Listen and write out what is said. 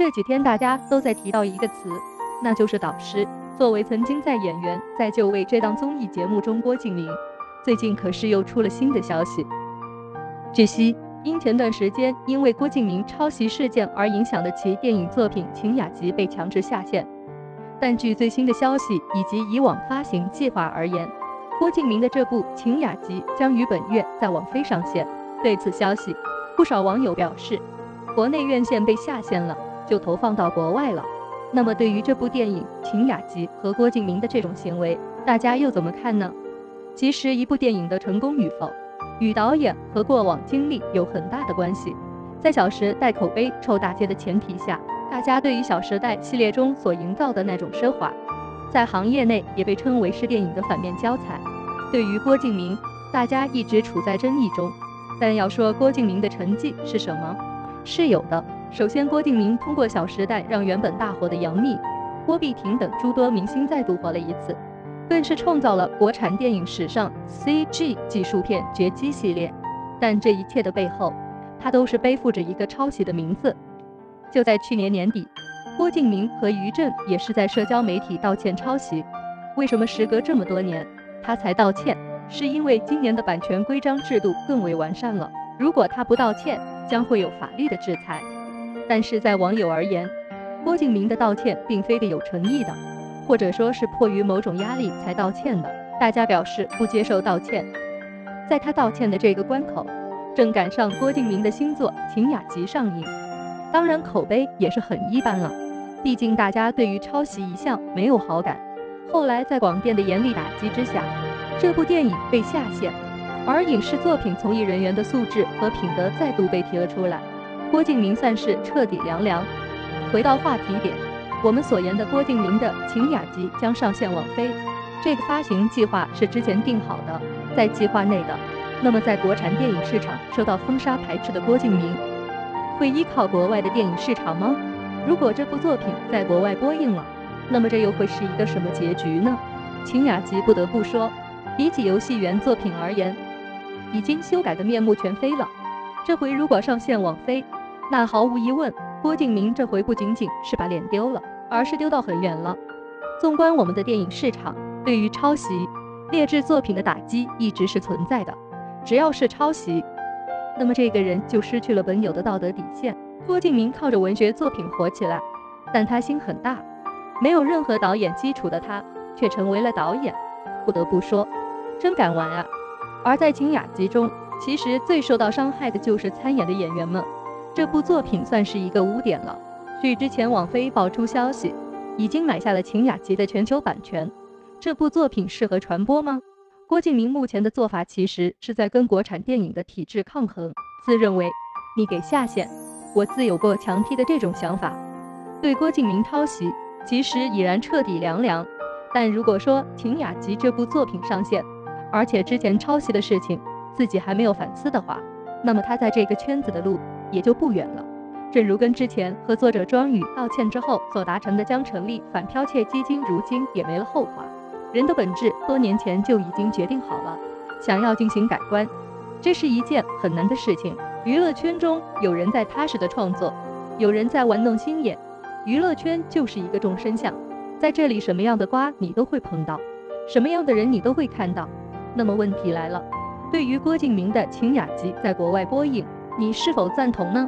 这几天大家都在提到一个词，那就是导师。作为曾经在演员在就位这档综艺节目中，郭敬明最近可是又出了新的消息。据悉，因前段时间因为郭敬明抄袭事件而影响的其电影作品《晴雅集》被强制下线。但据最新的消息以及以往发行计划而言，郭敬明的这部《晴雅集》将于本月在网飞上线。对此消息，不少网友表示，国内院线被下线了，就投放到国外了。那么对于这部电影《秦雅集》和郭敬明的这种行为，大家又怎么看呢？其实一部电影的成功与否，与导演和过往经历有很大的关系。在《小时代》口碑臭大街的前提下，大家对于《小时代》系列中所营造的那种奢华，在行业内也被称为是电影的反面教材。对于郭敬明，大家一直处在争议中。但要说郭敬明的成绩是什么，是有的。首先，郭敬明通过《小时代》让原本大火的杨幂、郭碧婷等诸多明星再度火了一次，更是创造了国产电影史上 CG 技术片绝迹系列。但这一切的背后，他都是背负着一个抄袭的名字。就在去年年底，郭敬明和于正也是在社交媒体道歉抄袭。为什么时隔这么多年他才道歉？是因为今年的版权规章制度更为完善了，如果他不道歉，将会有法律的制裁。但是在网友而言，郭敬明的道歉并非得有诚意的，或者说是迫于某种压力才道歉的。大家表示不接受道歉。在他道歉的这个关口，正赶上郭敬明的新作《晴雅集》上映，当然口碑也是很一般了。毕竟大家对于抄袭一向没有好感，后来在广电的严厉打击之下，这部电影被下线，而影视作品从艺人员的素质和品德再度被提了出来。郭敬明算是彻底凉凉。回到话题点，我们所言的郭敬明的《晴雅集》将上线网飞，这个发行计划是之前定好的，在计划内的。那么，在国产电影市场受到封杀排斥的郭敬明，会依靠国外的电影市场吗？如果这部作品在国外播映了，那么这又会是一个什么结局呢？《晴雅集》不得不说，比起游戏原作品而言，已经修改的面目全非了。这回如果上线网飞，那毫无疑问，郭敬明这回不仅仅是把脸丢了，而是丢到很远了。纵观我们的电影市场，对于抄袭、劣质作品的打击一直是存在的。只要是抄袭，那么这个人就失去了本有的道德底线。郭敬明靠着文学作品火起来，但他心很大，没有任何导演基础的他，却成为了导演。不得不说，真敢玩啊！而在《晴雅集》中，其实最受到伤害的就是参演的演员们。这部作品算是一个污点了。据之前网飞爆出消息，已经买下了《晴雅集》的全球版权。这部作品适合传播吗？郭敬明目前的做法其实是在跟国产电影的体制抗衡，自认为你给下线，我自有过墙踢的这种想法。对郭敬明抄袭，其实已然彻底凉凉。但如果说《晴雅集》这部作品上线，而且之前抄袭的事情自己还没有反思的话，那么他在这个圈子的路。也就不远了。正如跟之前和作者庄宇道歉之后所达成的将成立反剽窃基金，如今也没了后话。人的本质多年前就已经决定好了，想要进行改观，这是一件很难的事情。娱乐圈中有人在踏实的创作，有人在玩弄心眼。娱乐圈就是一个众生相，在这里什么样的瓜你都会碰到，什么样的人你都会看到。那么问题来了，对于郭敬明的《晴雅集》在国外播映。你是否赞同呢？